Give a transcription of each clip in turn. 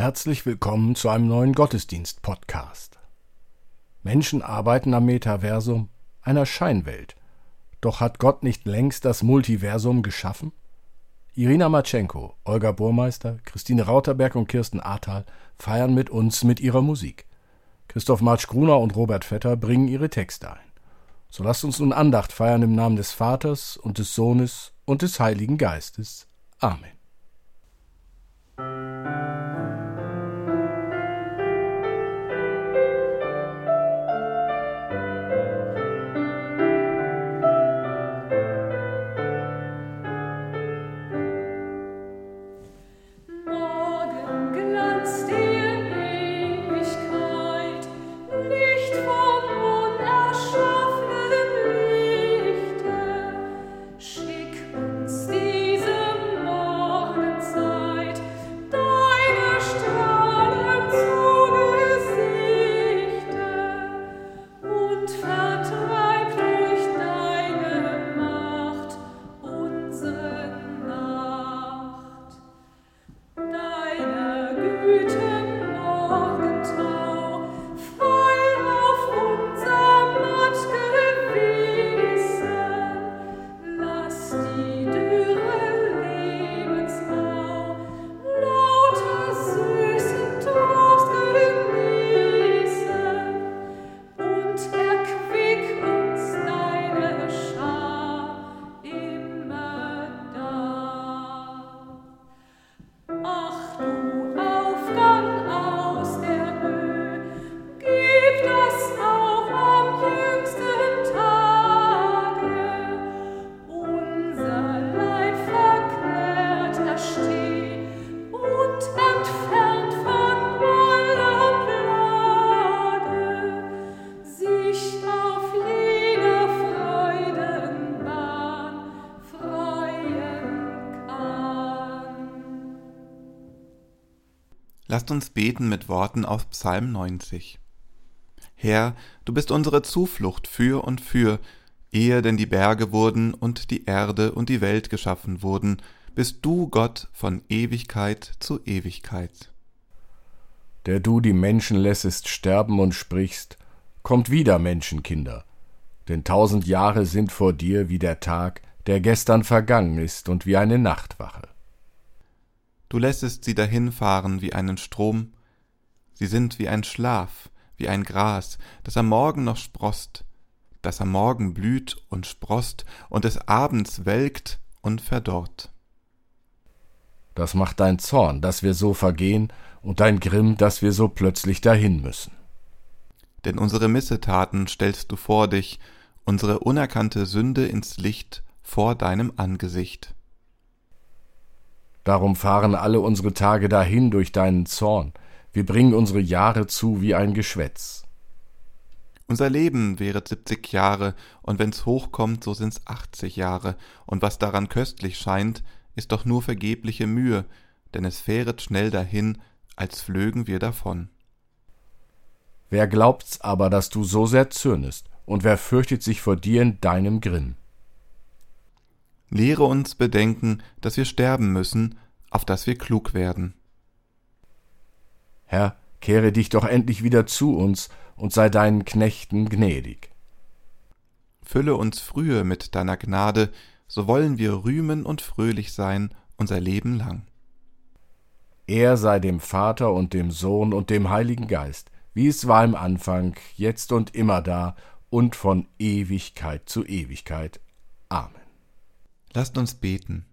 Herzlich willkommen zu einem neuen Gottesdienst-Podcast. Menschen arbeiten am Metaversum, einer Scheinwelt. Doch hat Gott nicht längst das Multiversum geschaffen? Irina Matschenko, Olga Burmeister, Christine Rauterberg und Kirsten Ahrtal feiern mit uns mit ihrer Musik. Christoph Marsch-Gruner und Robert Vetter bringen ihre Texte ein. So lasst uns nun Andacht feiern im Namen des Vaters und des Sohnes und des Heiligen Geistes. Amen. Lasst uns beten mit Worten aus Psalm 90. Herr, du bist unsere Zuflucht für und für, ehe denn die Berge wurden und die Erde und die Welt geschaffen wurden, bist du Gott von Ewigkeit zu Ewigkeit. Der du die Menschen lässest sterben und sprichst, kommt wieder, Menschenkinder. Denn tausend Jahre sind vor dir wie der Tag, der gestern vergangen ist und wie eine Nachtwache. Du lässest sie dahinfahren wie einen Strom, sie sind wie ein Schlaf, wie ein Gras, das am Morgen noch sproßt, das am Morgen blüht und sproßt und des Abends welkt und verdorrt. Das macht dein Zorn, dass wir so vergehen, und dein Grimm, dass wir so plötzlich dahin müssen. Denn unsere Missetaten stellst du vor dich, unsere unerkannte Sünde ins Licht vor deinem Angesicht. Darum fahren alle unsere Tage dahin durch deinen Zorn, wir bringen unsere Jahre zu wie ein Geschwätz. Unser Leben wäret siebzig Jahre, und wenn's hochkommt, so sind's achtzig Jahre, und was daran köstlich scheint, ist doch nur vergebliche Mühe, denn es fähret schnell dahin, als flögen wir davon. Wer glaubt's aber, dass du so sehr zürnest, und wer fürchtet sich vor dir in deinem Grimm? Lehre uns bedenken, dass wir sterben müssen, auf dass wir klug werden. Herr, kehre dich doch endlich wieder zu uns und sei deinen Knechten gnädig. Fülle uns frühe mit deiner Gnade, so wollen wir rühmen und fröhlich sein unser Leben lang. Er sei dem Vater und dem Sohn und dem Heiligen Geist, wie es war im Anfang, jetzt und immer da und von Ewigkeit zu Ewigkeit. Amen. Lasst uns beten.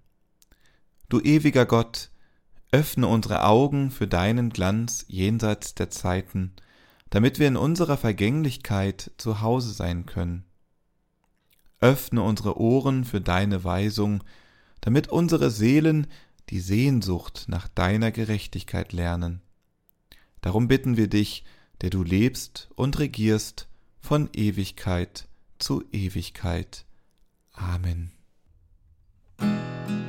Du ewiger Gott, öffne unsere Augen für deinen Glanz jenseits der Zeiten, damit wir in unserer Vergänglichkeit zu Hause sein können. Öffne unsere Ohren für deine Weisung, damit unsere Seelen die Sehnsucht nach deiner Gerechtigkeit lernen. Darum bitten wir dich, der du lebst und regierst von Ewigkeit zu Ewigkeit. Amen. Können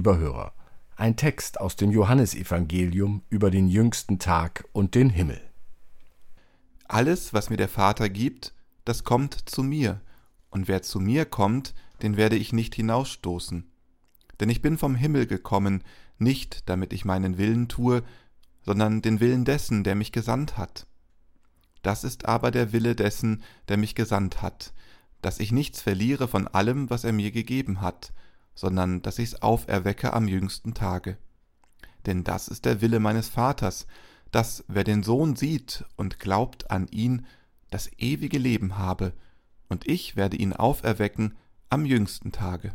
lieber Hörer, ein Text aus dem Johannesevangelium über den jüngsten Tag und den Himmel. Alles, was mir der Vater gibt, das kommt zu mir, und wer zu mir kommt, den werde ich nicht hinausstoßen. Denn ich bin vom Himmel gekommen, nicht damit ich meinen Willen tue, sondern den Willen dessen, der mich gesandt hat. Das ist aber der Wille dessen, der mich gesandt hat, dass ich nichts verliere von allem, was er mir gegeben hat, sondern dass ich's auferwecke am jüngsten Tage. Denn das ist der Wille meines Vaters, dass wer den Sohn sieht und glaubt an ihn, das ewige Leben habe, und ich werde ihn auferwecken am jüngsten Tage.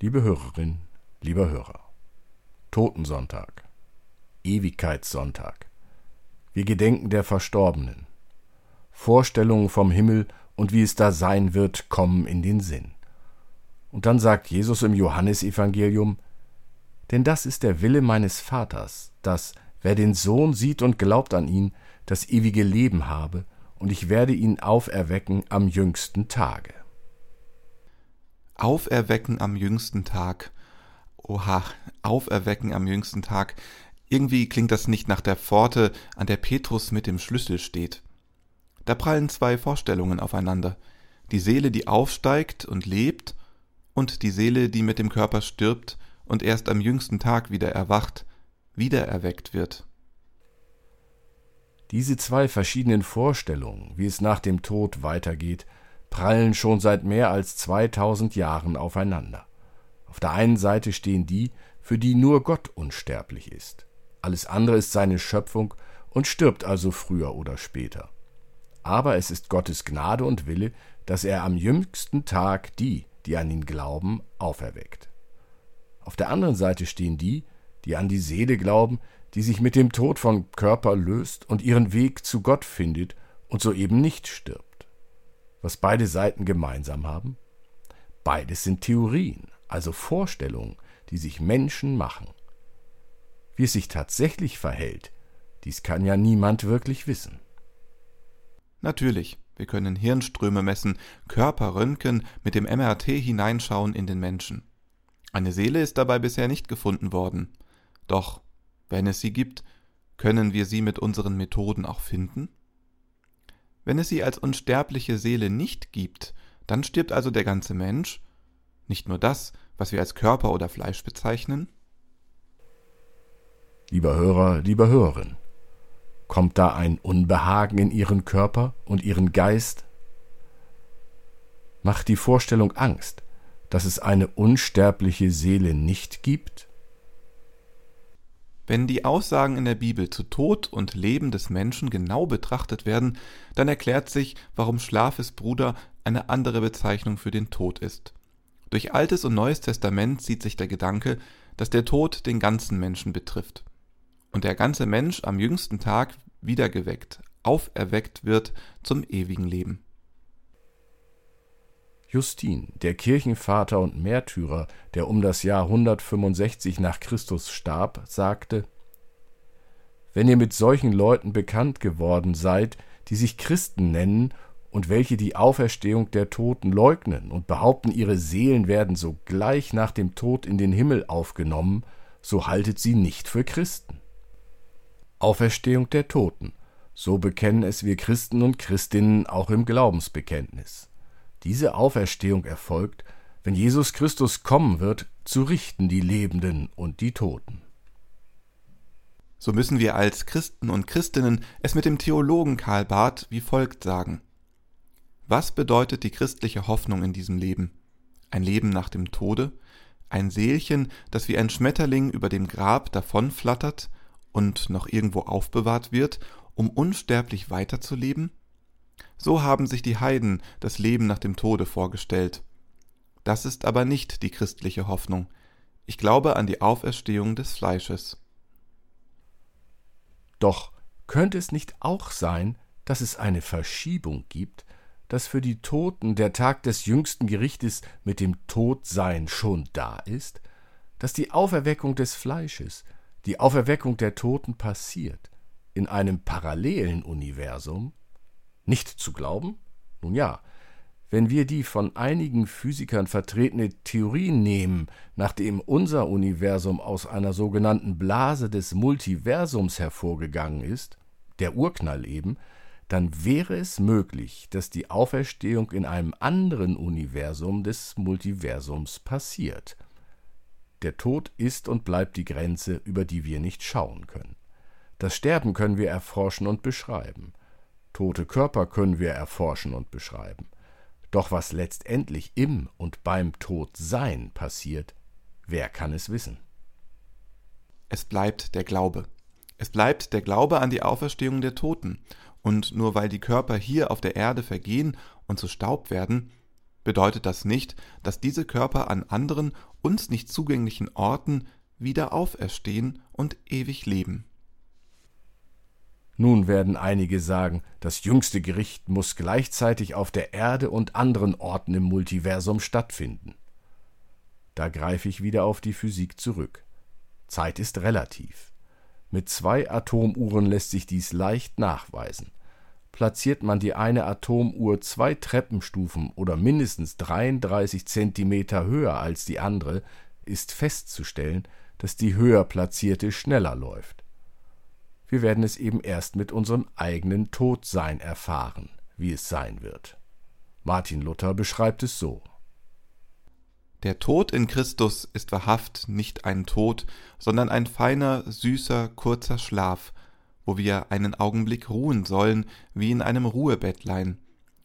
Liebe Hörerin, lieber Hörer, Totensonntag, Ewigkeitssonntag, wir gedenken der Verstorbenen. Vorstellungen vom Himmel und wie es da sein wird, kommen in den Sinn. Und dann sagt Jesus im Johannesevangelium, denn das ist der Wille meines Vaters, dass, wer den Sohn sieht und glaubt an ihn, das ewige Leben habe, und ich werde ihn auferwecken am jüngsten Tage. Auferwecken am jüngsten Tag. Oha, auferwecken am jüngsten Tag. Irgendwie klingt das nicht nach der Pforte, an der Petrus mit dem Schlüssel steht. Da prallen zwei Vorstellungen aufeinander. Die Seele, die aufsteigt und lebt, und die Seele, die mit dem Körper stirbt und erst am jüngsten Tag wieder erwacht, wiedererweckt wird. Diese zwei verschiedenen Vorstellungen, wie es nach dem Tod weitergeht, prallen schon seit mehr als 2000 Jahren aufeinander. Auf der einen Seite stehen die, für die nur Gott unsterblich ist. Alles andere ist seine Schöpfung und stirbt also früher oder später. Aber es ist Gottes Gnade und Wille, dass er am jüngsten Tag die, die an ihn glauben, auferweckt. Auf der anderen Seite stehen die, die an die Seele glauben, die sich mit dem Tod von Körper löst und ihren Weg zu Gott findet und soeben nicht stirbt. Was beide Seiten gemeinsam haben? Beides sind Theorien, also Vorstellungen, die sich Menschen machen. Wie es sich tatsächlich verhält, dies kann ja niemand wirklich wissen. Natürlich, wir können Hirnströme messen, Körper röntgen, mit dem MRT hineinschauen in den Menschen. Eine Seele ist dabei bisher nicht gefunden worden. Doch, wenn es sie gibt, können wir sie mit unseren Methoden auch finden? Wenn es sie als unsterbliche Seele nicht gibt, dann stirbt also der ganze Mensch, nicht nur das, was wir als Körper oder Fleisch bezeichnen? Lieber Hörer, lieber Hörerin, kommt da ein Unbehagen in Ihren Körper und Ihren Geist? Macht die Vorstellung Angst, dass es eine unsterbliche Seele nicht gibt? Wenn die Aussagen in der Bibel zu Tod und Leben des Menschen genau betrachtet werden, dann erklärt sich, warum Schlafes Bruder eine andere Bezeichnung für den Tod ist. Durch Altes und Neues Testament sieht sich der Gedanke, dass der Tod den ganzen Menschen betrifft. Und der ganze Mensch am jüngsten Tag wiedergeweckt, auferweckt wird zum ewigen Leben. Justin, der Kirchenvater und Märtyrer, der um das Jahr 165 nach Christus starb, sagte Wenn ihr mit solchen Leuten bekannt geworden seid, die sich Christen nennen und welche die Auferstehung der Toten leugnen und behaupten, ihre Seelen werden sogleich nach dem Tod in den Himmel aufgenommen, so haltet sie nicht für Christen. Auferstehung der Toten, so bekennen es wir Christen und Christinnen auch im Glaubensbekenntnis. Diese Auferstehung erfolgt, wenn Jesus Christus kommen wird, zu richten die Lebenden und die Toten. So müssen wir als Christen und Christinnen es mit dem Theologen Karl Barth wie folgt sagen. Was bedeutet die christliche Hoffnung in diesem Leben? Ein Leben nach dem Tode? Ein Seelchen, das wie ein Schmetterling über dem Grab davonflattert und noch irgendwo aufbewahrt wird, um unsterblich weiterzuleben? So haben sich die Heiden das Leben nach dem Tode vorgestellt. Das ist aber nicht die christliche Hoffnung. Ich glaube an die Auferstehung des Fleisches. Doch könnte es nicht auch sein, dass es eine Verschiebung gibt, dass für die Toten der Tag des jüngsten Gerichtes mit dem Todsein schon da ist, dass die Auferweckung des Fleisches, die Auferweckung der Toten passiert, in einem parallelen Universum, nicht zu glauben? Nun ja, wenn wir die von einigen Physikern vertretene Theorie nehmen, nachdem unser Universum aus einer sogenannten Blase des Multiversums hervorgegangen ist, der Urknall eben, dann wäre es möglich, dass die Auferstehung in einem anderen Universum des Multiversums passiert. Der Tod ist und bleibt die Grenze, über die wir nicht schauen können. Das Sterben können wir erforschen und beschreiben. Tote Körper können wir erforschen und beschreiben. Doch was letztendlich im und beim Todsein passiert, wer kann es wissen? Es bleibt der Glaube. Es bleibt der Glaube an die Auferstehung der Toten. Und nur weil die Körper hier auf der Erde vergehen und zu Staub werden, bedeutet das nicht, dass diese Körper an anderen, uns nicht zugänglichen Orten wieder auferstehen und ewig leben. Nun werden einige sagen, das jüngste Gericht muss gleichzeitig auf der Erde und anderen Orten im Multiversum stattfinden. Da greife ich wieder auf die Physik zurück. Zeit ist relativ. Mit zwei Atomuhren lässt sich dies leicht nachweisen. Platziert man die eine Atomuhr zwei Treppenstufen oder mindestens 33 Zentimeter höher als die andere, ist festzustellen, dass die höher platzierte schneller läuft. Wir werden es eben erst mit unserem eigenen Todsein erfahren, wie es sein wird. Martin Luther beschreibt es so. Der Tod in Christus ist wahrhaft nicht ein Tod, sondern ein feiner, süßer, kurzer Schlaf, wo wir einen Augenblick ruhen sollen, wie in einem Ruhebettlein,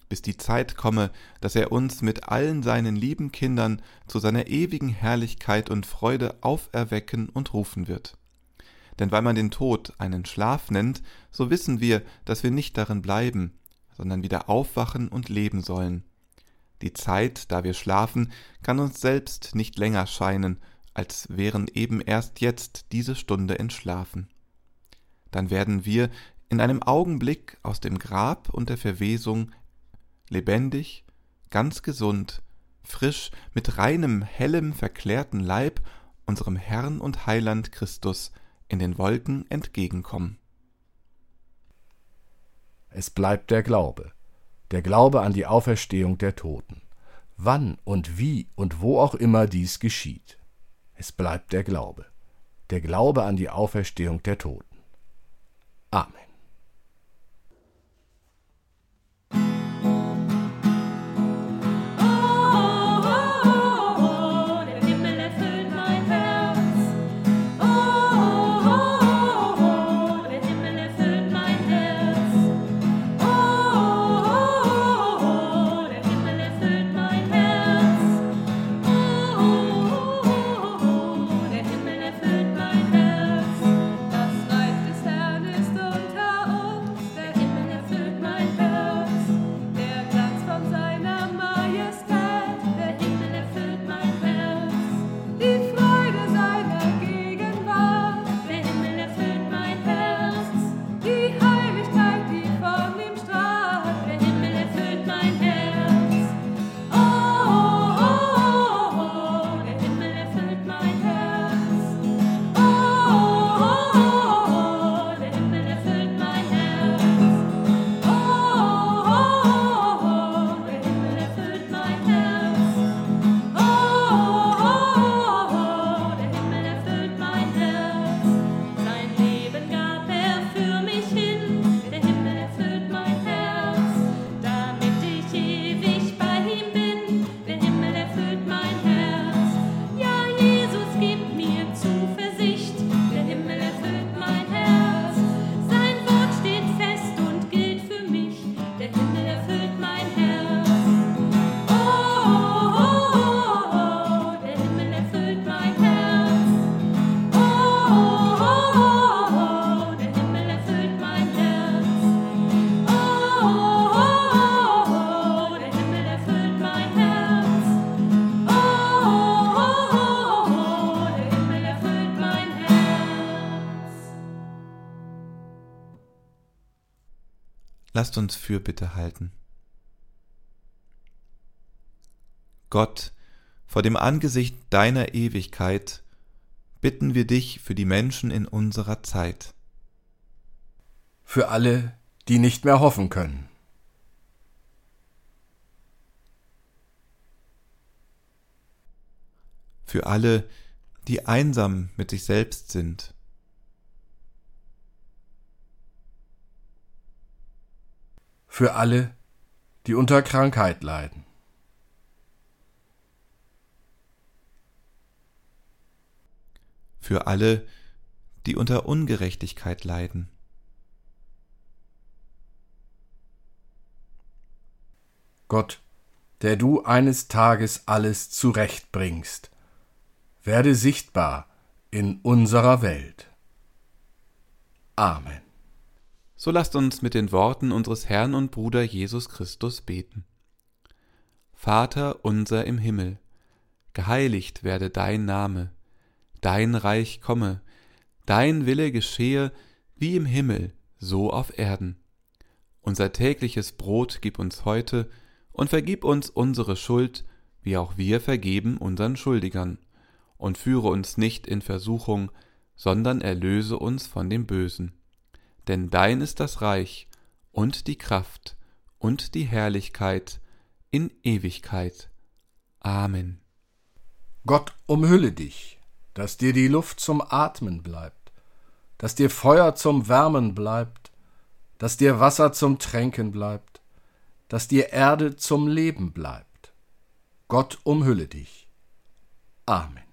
bis die Zeit komme, dass er uns mit allen seinen lieben Kindern zu seiner ewigen Herrlichkeit und Freude auferwecken und rufen wird. Denn weil man den Tod einen Schlaf nennt, so wissen wir, dass wir nicht darin bleiben, sondern wieder aufwachen und leben sollen. Die Zeit, da wir schlafen, kann uns selbst nicht länger scheinen, als wären eben erst jetzt diese Stunde entschlafen. Dann werden wir in einem Augenblick aus dem Grab und der Verwesung lebendig, ganz gesund, frisch, mit reinem, hellem, verklärten Leib unserem Herrn und Heiland Christus in den Wolken entgegenkommen. Es bleibt der Glaube, der Glaube an die Auferstehung der Toten. Wann und wie und wo auch immer dies geschieht. Es bleibt der Glaube, der Glaube an die Auferstehung der Toten. Amen. Lasst uns Fürbitte halten. Gott, vor dem Angesicht deiner Ewigkeit bitten wir dich für die Menschen in unserer Zeit. Für alle, die nicht mehr hoffen können. Für alle, die einsam mit sich selbst sind. Für alle, die unter Krankheit leiden. Für alle, die unter Ungerechtigkeit leiden. Gott, der du eines Tages alles zurechtbringst, werde sichtbar in unserer Welt. Amen. So lasst uns mit den Worten unseres Herrn und Bruder Jesus Christus beten. Vater unser im Himmel, geheiligt werde dein Name, dein Reich komme, dein Wille geschehe, wie im Himmel, so auf Erden. Unser tägliches Brot gib uns heute, und vergib uns unsere Schuld, wie auch wir vergeben unseren Schuldigern, und führe uns nicht in Versuchung, sondern erlöse uns von dem Bösen. Denn dein ist das Reich und die Kraft und die Herrlichkeit in Ewigkeit. Amen. Gott umhülle dich, dass dir die Luft zum Atmen bleibt, dass dir Feuer zum Wärmen bleibt, dass dir Wasser zum Tränken bleibt, dass dir Erde zum Leben bleibt. Gott umhülle dich. Amen.